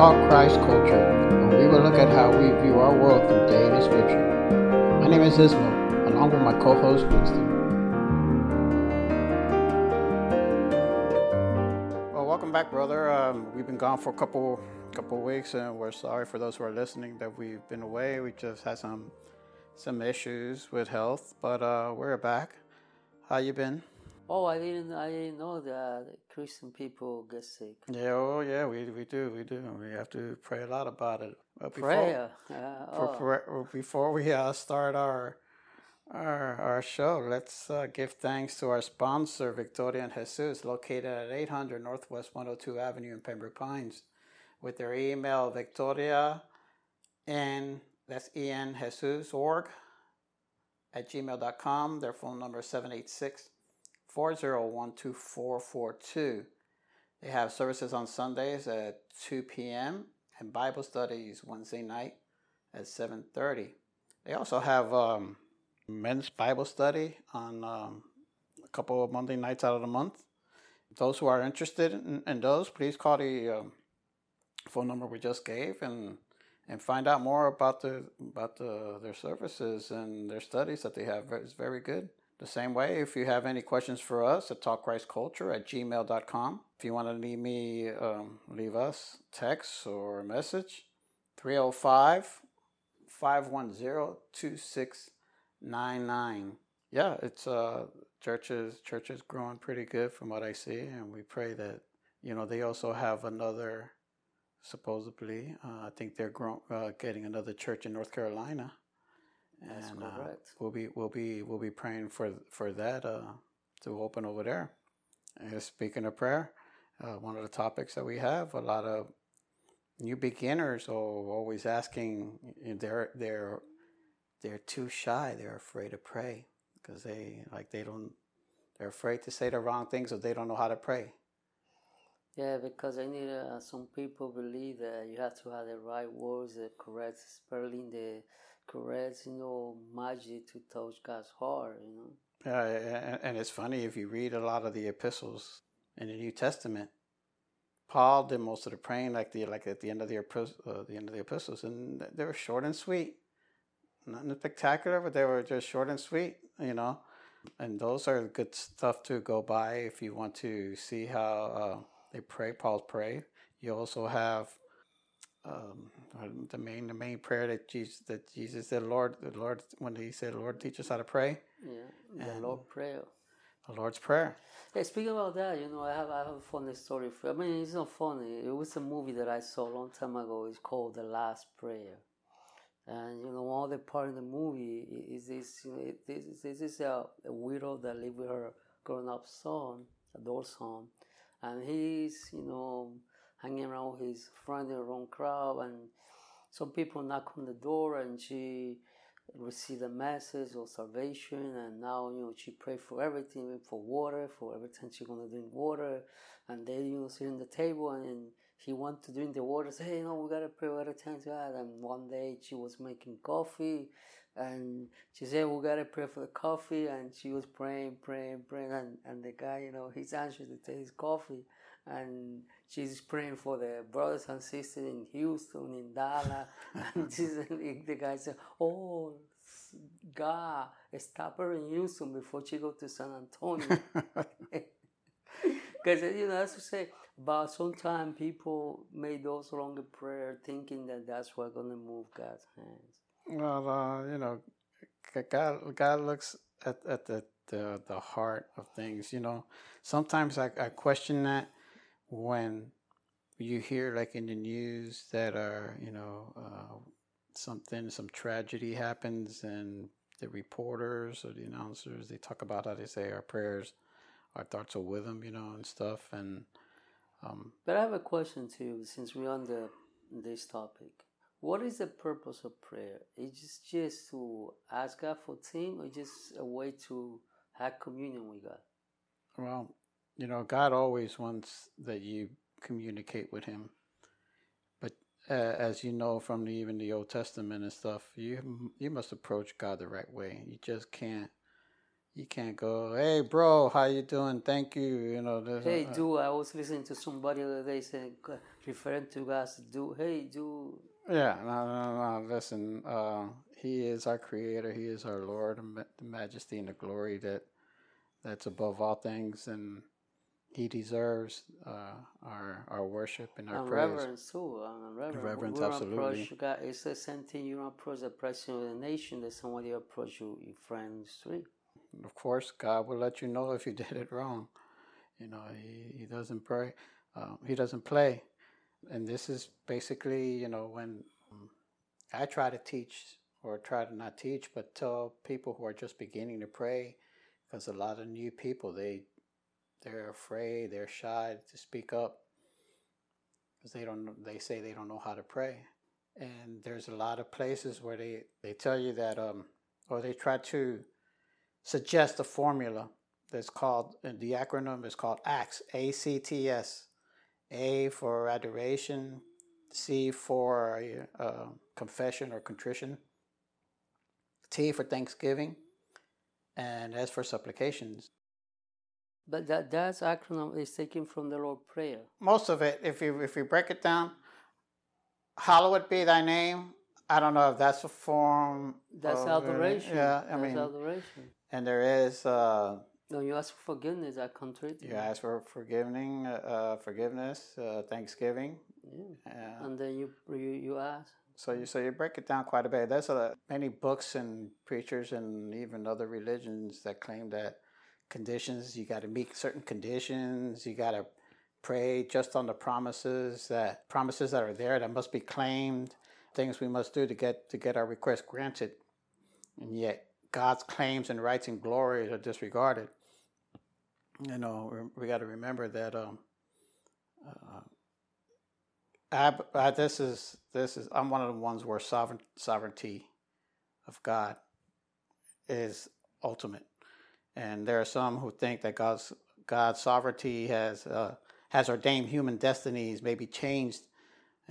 Talk Christ Culture, where we will look at how we view our world through daily scripture. My name is Ismo, along with my co-host Winston. Well, welcome back, brother. Um, we've been gone for a couple couple weeks, and we're sorry for those who are listening that we've been away. We just had some some issues with health, but uh, we're back. How you been? Oh, I didn't. I didn't know that Christian people get sick. Yeah, oh yeah, we we do, we do. We have to pray a lot about it. But before, Prayer. Uh, oh. for, before we uh, start our our our show, let's uh, give thanks to our sponsor, Victoria and Jesus, located at 800 Northwest 102 Avenue in Pembroke Pines, with their email Victoria and that's en Jesus org at gmail.com. Their phone number is 786 401 2442. They have services on Sundays at 2 p.m. and Bible studies Wednesday night at 7:30. They also have um, men's Bible study on um, a couple of Monday nights out of the month. Those who are interested in, in those, please call the um, phone number we just gave and and find out more about the about the, their services and their studies that they have. It's very good. The same way, if you have any questions for us at talkchristculture at gmail.com. If you want to leave me, um, leave us text or a message, 305 510 2699. Yeah, it's uh, churches growing pretty good from what I see, and we pray that you know they also have another supposedly. Uh, I think they're grow- uh, getting another church in North Carolina. That's and, uh, correct. Uh, we'll be we'll be we'll be praying for for that uh, to open over there. And speaking of prayer, uh, one of the topics that we have a lot of new beginners are always asking. They're they're they're too shy. They're afraid to pray because they like they don't. They're afraid to say the wrong things or they don't know how to pray. Yeah, because I need uh, some people believe that you have to have the right words, the correct spelling, the correct, you magic to touch God's heart, you know. Yeah, and it's funny if you read a lot of the epistles in the New Testament. Paul did most of the praying, like the like at the end of the uh, the end of the epistles, and they were short and sweet, nothing spectacular, but they were just short and sweet, you know. And those are good stuff to go by if you want to see how uh, they pray. Paul's pray. You also have um, the main the main prayer that Jesus that Jesus said, Lord, the Lord when he said, Lord, teach us how to pray. Yeah, the and Lord prayer. The Lord's prayer. Hey, speaking about that, you know, I have I have a funny story. For, I mean, it's not funny. It was a movie that I saw a long time ago. It's called The Last Prayer. And you know, one of the part in the movie is this. You know, this, this is a, a widow that live with her grown-up son, adult son, and he's you know hanging around with his friend in the wrong crowd and some people knock on the door and she received a message of salvation and now you know she pray for everything for water for every time she's gonna drink water and they you know sit in the table and, he want to drink the water say you know we gotta pray every time to God and one day she was making coffee and she said we gotta pray for the coffee and she was praying praying praying and, and the guy you know he's anxious to take his coffee and she's praying for the brothers and sisters in Houston in Dallas. And she's, the guy said oh God stop her in Houston before she go to San Antonio. Because you know that's to say but sometimes people make those longer prayer thinking that that's what's gonna move God's hands. Well, uh, you know, God, God looks at, at the, the, the heart of things. You know, sometimes I, I question that when you hear like in the news that are you know uh, something some tragedy happens and the reporters or the announcers they talk about how they say our prayers our thoughts are with them you know and stuff and um, but i have a question too since we're on the this topic what is the purpose of prayer? Is it just to ask God for things or just a way to have communion with God? Well, you know, God always wants that you communicate with Him. But uh, as you know from the, even the Old Testament and stuff, you you must approach God the right way. You just can't You can't go, hey, bro, how you doing? Thank you. You know. Hey, uh, do I was listening to somebody the other day saying, referring to God, do, hey, do. Yeah, no, no, no. Listen, uh, He is our Creator. He is our Lord, the Majesty and the glory that that's above all things, and He deserves uh, our our worship and our And praise. reverence too. And reverence. Reverence, absolutely. Approach God. It's the same thing. You don't approach the president of the nation that somebody approach you, your in the street. Of course, God will let you know if you did it wrong. You know, He He doesn't pray. Uh, he doesn't play, and this is basically, you know, when um, I try to teach or try to not teach, but tell people who are just beginning to pray, because a lot of new people they they're afraid, they're shy to speak up, because they don't. They say they don't know how to pray, and there's a lot of places where they they tell you that, um, or they try to suggest a formula that's called the acronym is called ACTS A C T S A for adoration C for uh, confession or contrition T for thanksgiving and S for supplications But that that's acronym is taken from the Lord Prayer. most of it if you if you break it down hallowed be thy name I don't know if that's a form That's of- adoration. yeah I that's mean adoration. and there is uh, When you ask for forgiveness, I contrite. You ask for forgiving, uh, forgiveness, uh, thanksgiving. Yeah. And then you you, you ask. so you so you break it down quite a bit. There's a, many books and preachers and even other religions that claim that conditions you got to meet certain conditions. You got to pray just on the promises that promises that are there that must be claimed. Things we must do to get to get our request granted, and yet God's claims and rights and glory are disregarded. You know, we- got to remember that. Um, uh, I, I, this is this is I'm one of the ones where sovereign sovereignty of God is ultimate, and there are some who think that God's God's sovereignty has uh, has ordained human destinies may be changed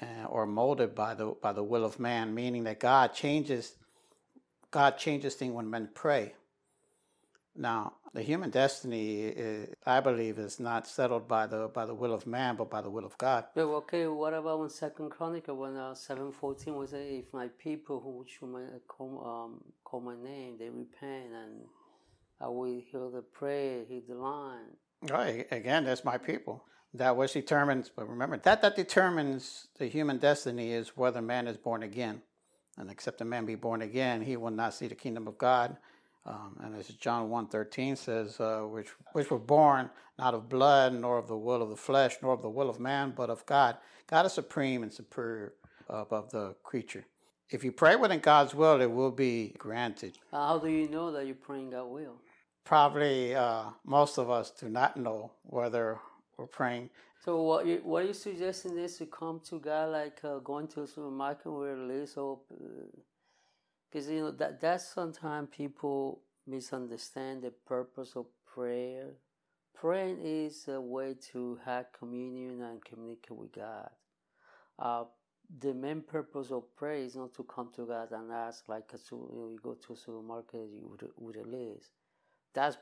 uh, or molded by the by the will of man, meaning that God changes God changes things when men pray. Now, the human destiny, uh, I believe, is not settled by the by the will of man, but by the will of God. But okay, what about in Second Chronicle when uh, seven fourteen was if my people who which you call um call my name, they repent and I will hear the prayer, hear the line. Right. Again, that's my people. That which determines, but remember, that that determines the human destiny is whether man is born again. And except a man be born again, he will not see the kingdom of God. Um, and as John 1.13 says, uh, which, which were born not of blood, nor of the will of the flesh, nor of the will of man, but of God. God is supreme and superior above the creature. If you pray within God's will, it will be granted. How do you know that you're praying God will? Probably uh, most of us do not know whether we're praying So what you what you suggesting is to come to God like uh, going to a supermarket where a list because you know that that's sometimes people misunderstand the purpose of prayer. Praying is a way to have communion and communicate with God. Uh, the main purpose of prayer is not to come to God and ask like a, you, know, you go to a supermarket you- with with a list. That's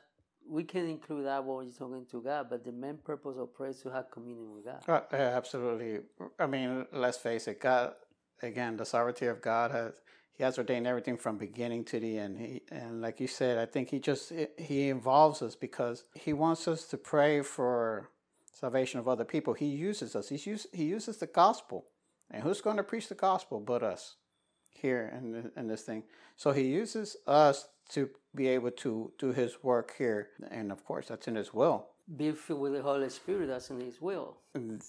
we can include that when you're talking to God, but the main purpose of prayer is to have communion with God. Uh, absolutely. I mean, let's face it. God, again, the sovereignty of God has He has ordained everything from beginning to the end. He, and like you said, I think He just He involves us because He wants us to pray for salvation of other people. He uses us. He uses He uses the gospel, and who's going to preach the gospel but us here in in this thing? So He uses us to be able to do His work here, and of course, that's in His will. Be filled with the Holy Spirit, that's in His will.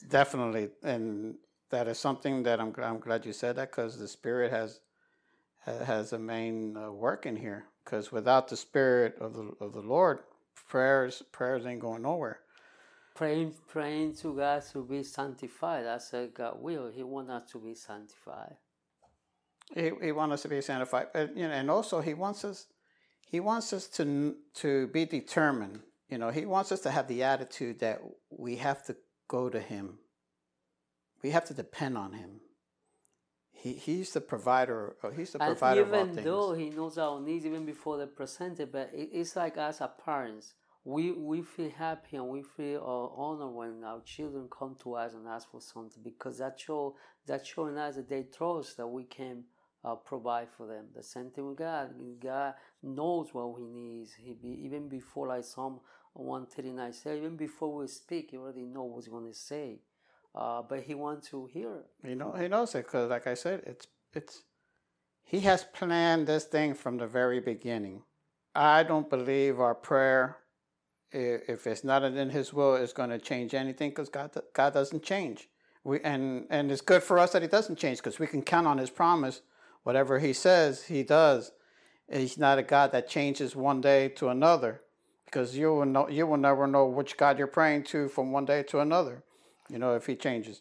Definitely, and that is something that I'm I'm glad you said that because the Spirit has has a main uh, work in here. Because without the Spirit of the of the Lord, prayers prayers ain't going nowhere. Praying, praying to God to be sanctified. That's a God will. He wants us to be sanctified. He he wants us to be sanctified, but you know, and also he wants us he wants us to to be determined. You know, he wants us to have the attitude that we have to go to him. We have to depend on him. he, he's the provider. uh, He's the And provider of all even though he knows our needs even before they're presented, but it, it's like us as parents, we we feel happy and we feel uh, honored when our children come to us and ask for something because that show that showing us that they trust that we can uh, provide for them. The same thing with God. God knows what we need. He be, even before like Psalm one thirty nine said, even before we speak, He already knows what He's going to say. Uh, but He wants to hear. You know, he knows it because, like I said, it's it's he has planned this thing from the very beginning. I don't believe our prayer, if it's not in His will, is going to change anything because God God doesn't change. We and and it's good for us that He doesn't change because we can count on His promise. Whatever He says, He does. He's not a God that changes one day to another, because you will know you will never know which God you're praying to from one day to another. You know if He changes.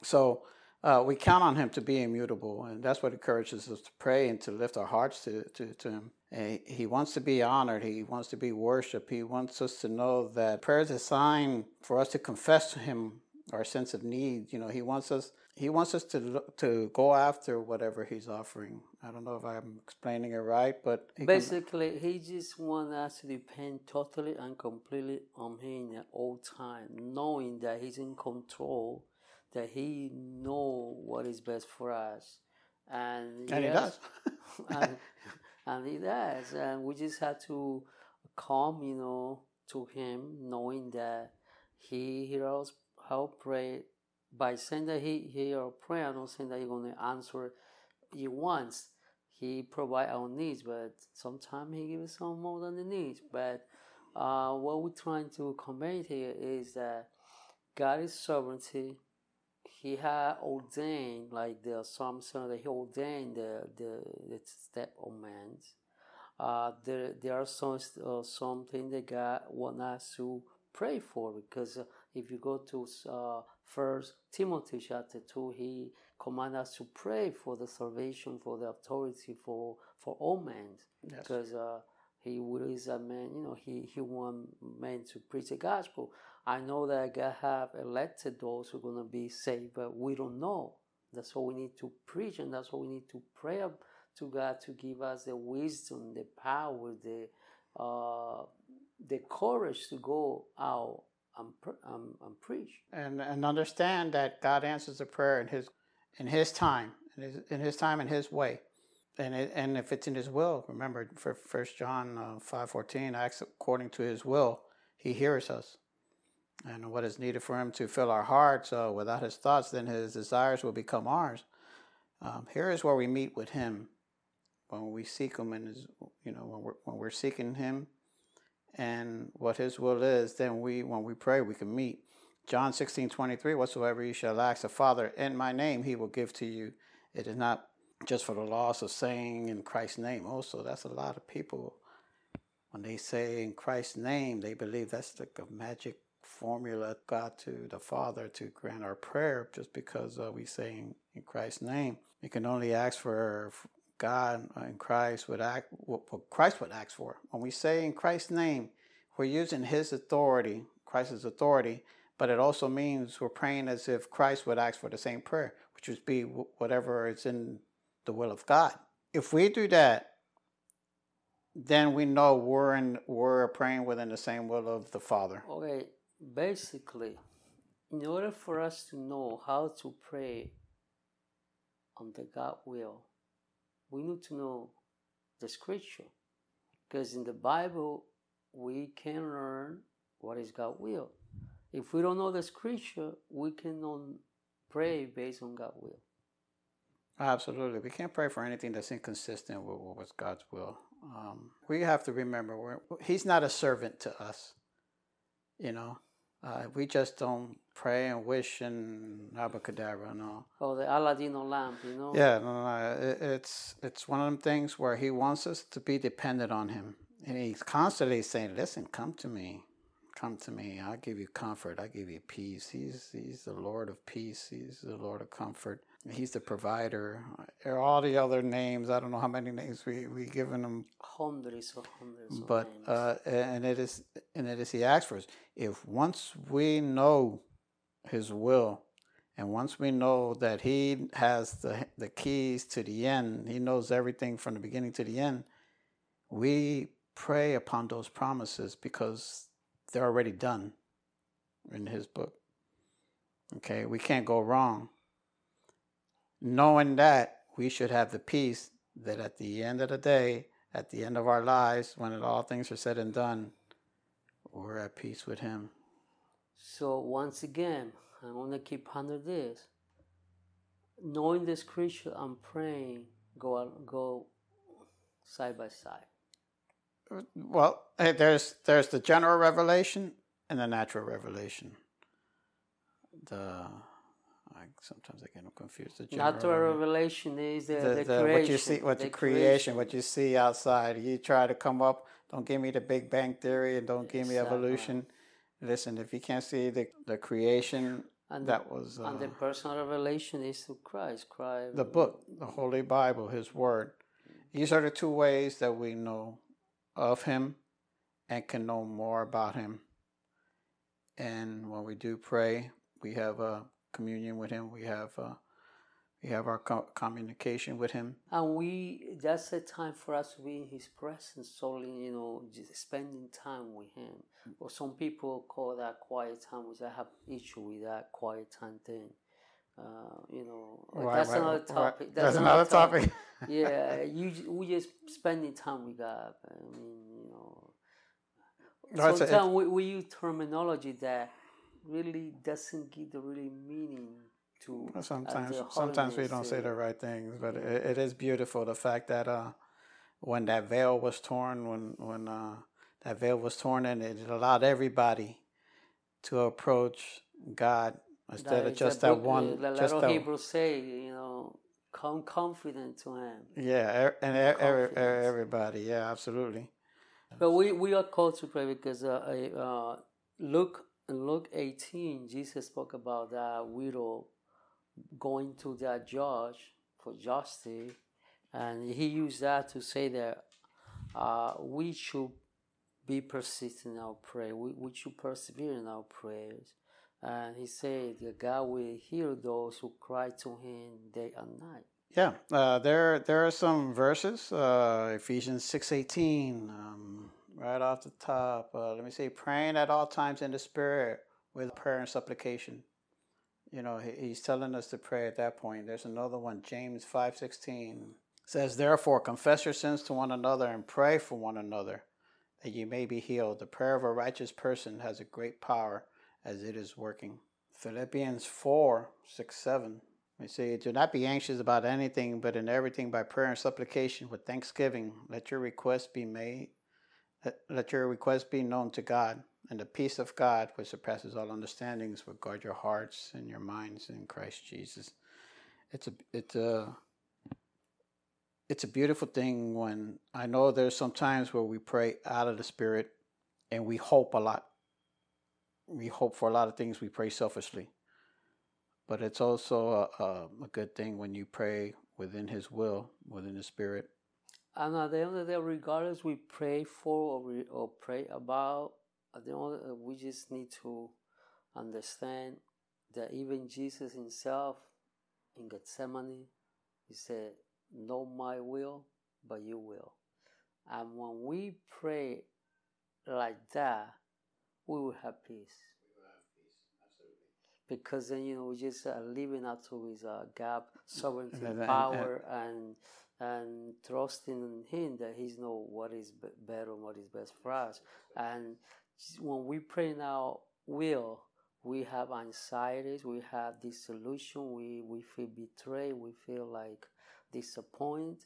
So uh, we count on him to be immutable, and that's what encourages us to pray and to lift our hearts to, to, to him. And he wants to be honored. He wants to be worshipped. He wants us to know that prayer is a sign for us to confess to him our sense of need. You know, he wants us. He wants us to to go after whatever he's offering. I don't know if I'm explaining it right, but he can- Basically, he just wants us to depend totally and completely on him at all time, knowing that he's in control, that he know what is best for us, and and he does. and, and he does, and we just have to come, you know, to him, knowing that he hears our pray By saying that he hear our prayer, I'm not saying that he's going to answer you once. He provide our needs, but sometimes he gives us some more than the needs. But uh, what we're trying to convey here is that God is sovereignty. He had ordained, like the Psalm said, that He ordained the the, the step of man. Uh, there there are some uh, something that God want us to pray for because if you go to uh, First Timothy chapter two, He command us to pray for the salvation, for the authority, for for all men Yes. because uh, he is a man, you know, he, he want men to preach the gospel. I know that God have elected those who are going to be saved, but we don't know. That's what we need to preach, and that's what we need to pray to God to give us the wisdom, the power, the uh, the courage to go out um, preach. and and understand that God answers the prayer in His in His time, in His in His time and His way, and it, and if it's in His will, remember for First John uh, five fourteen, acts according to His will, He hears us, and what is needed for Him to fill our hearts uh, without His thoughts, then His desires will become ours. Um, here is where we meet with Him when we seek Him, and His, you know when we're when we're seeking Him and what his will is, then we when we pray we can meet. John sixteen twenty three, whatsoever you shall ask the Father in my name, he will give to you. It is not just for the loss of saying in Christ's name. Also, that's a lot of people when they say in Christ's name, they believe that's the magic formula God to the Father to grant our prayer just because uh, we say in Christ's name. We can only ask for God and Christ would act what Christ would ask for. When we say in Christ's name, we're using His authority, Christ's authority, but it also means we're praying as if Christ would ask for the same prayer, which would be whatever is in the will of God. If we do that, then we know we're in we're praying within the same will of the Father. Okay, basically, in order for us to know how to pray on the God will, we need to know the scripture. Because in the Bible, we can learn what is God's will. If we don't know the scripture, we cannot pray based on God's will. Absolutely. We can't pray for anything that's inconsistent with what was God's will. Um, we have to remember, He's not a servant to us. You know, uh, we just don't pray and wish and abracadabra, no. Or the Aladino lamp, you know? Yeah, no, no, it, it's it's one of them things where He wants us to be dependent on Him, and He's constantly saying, "Listen, come to me, come to me. I'll give you comfort. I'll give you peace." He's He's the Lord of peace. He's the Lord of comfort. He's the provider. All the other names, I don't know how many names we we given him, Hundreds of hundreds of but names. uh, and it is and it is He asks for us. If once we know His will, And once we know that He has the, the keys to the end, He knows everything from the beginning to the end, we pray upon those promises because they're already done in His book. Okay, we can't go wrong. Knowing that, we should have the peace that at the end of the day, at the end of our lives, when it, all things are said and done, we're at peace with Him. So once again, I want to keep under this. Knowing the scripture, I'm praying go go side by side. Well, hey, there's there's the general revelation and the natural revelation. The I, sometimes I get them confused. The general natural revelation is the, the, the, the what you see, what the, creation, creation, what you see outside. You try to come up. Don't give me the Big Bang theory, and don't give me evolution. Listen, if you can't see the the creation, and that was uh, and the personal revelation is through Christ. Christ. The book, the Holy Bible, His Word. These are the two ways that we know of Him and can know more about Him. And when we do pray, we have a communion with Him. We have uh, we have our co- communication with Him. And we that's a time for us to be in His presence, solely, you know, just spending time with Him. Or some people call that quiet time, which I have issue with that quiet time thing. Uh, you know, right, that's, right, another right. that's, that's another topic. That's, another topic. yeah, you we just spending time with God. I mean, you know, sometimes we, we use terminology that really doesn't give the really meaning to. Sometimes, sometimes we don't say the right things, but yeah. it, it is beautiful the fact that uh, when that veil was torn, when when uh, that veil was torn, and it allowed everybody to approach God instead that of just that book, one. The that Hebrews say, you know, come confident to Him. Yeah, and every, everybody, yeah, absolutely. But we, we are called to pray because uh, uh, Luke in Luke 18, Jesus spoke about that widow going to that judge for justice, and he used that to say that uh, we should be persistent in our prayer. We, we should persevere in our prayers. And he said that God will hear those who cry to him day and night. Yeah, uh, there there are some verses. Uh, Ephesians six eighteen, um, right off the top. Uh, let me say, praying at all times in the Spirit with prayer and supplication. You know, he, he's telling us to pray at that point. There's another one, James five sixteen says, Therefore, confess your sins to one another and pray for one another that you may be healed. The prayer of a righteous person has a great power as it is working. Philippians 4 6 7. We say, Do not be anxious about anything, but in everything by prayer and supplication with thanksgiving, let your requests be made let your request be known to God, and the peace of God, which surpasses all understandings, will guard your hearts and your minds in Christ Jesus. It's a it's a it's a beautiful thing when I know there's some times where we pray out of the spirit and we hope a lot. We hope for a lot of things. We pray selfishly, but it's also a, a, a good thing when you pray within His will, within the Spirit, and at the end of the day, regardless we pray for or, we, or pray about, at the end the, we just need to understand that even Jesus himself in Gethsemane, he said, Not my will, but your will. And when we pray like that, we will have peace. We will have peace, absolutely. Because then, you know, we just uh, living up to his uh, gap, sovereignty, power, and and trusting in Him that He knows what is better and what is best for us. And when we pray now, will we have anxieties, we have disillusion, we, we feel betrayed, we feel like disappointed.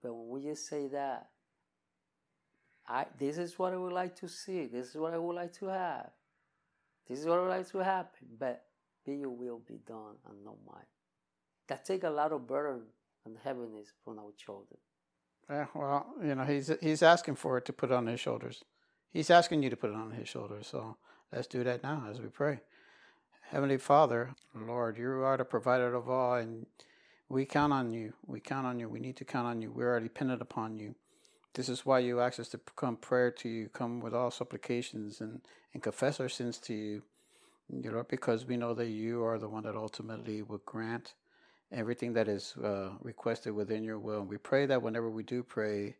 But when we just say that, I, this is what I would like to see, this is what I would like to have, this is what I would like to happen, but be your will be done and not mine. That take a lot of burden and heaviness from our children. Yeah, well, you know, he's he's asking for it to put on his shoulders. He's asking you to put it on his shoulders. So let's do that now as we pray. Heavenly Father, Lord, you are the provider of all, and we count on you. We count on you. We need to count on you. We are dependent upon you. This is why you ask us to come prayer to you, come with all supplications and, and confess our sins to you. You know, because we know that you are the one that ultimately will grant everything that is uh, requested within your will. And we pray that whenever we do pray,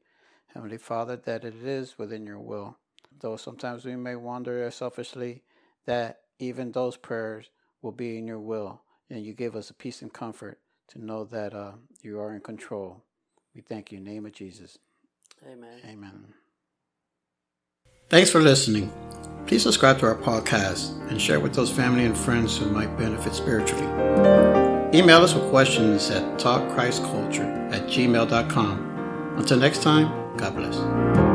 Heavenly Father, that it is within your will. Though sometimes we may wonder selfishly that even those prayers will be in your will. And you give us a peace and comfort to know that uh, you are in control. We thank you in the name of Jesus. Amen. Amen. Thanks for listening. Please subscribe to our podcast and share with those family and friends who might benefit spiritually. Email us with questions at talkchristculture at gmail.com. Until next time, God bless.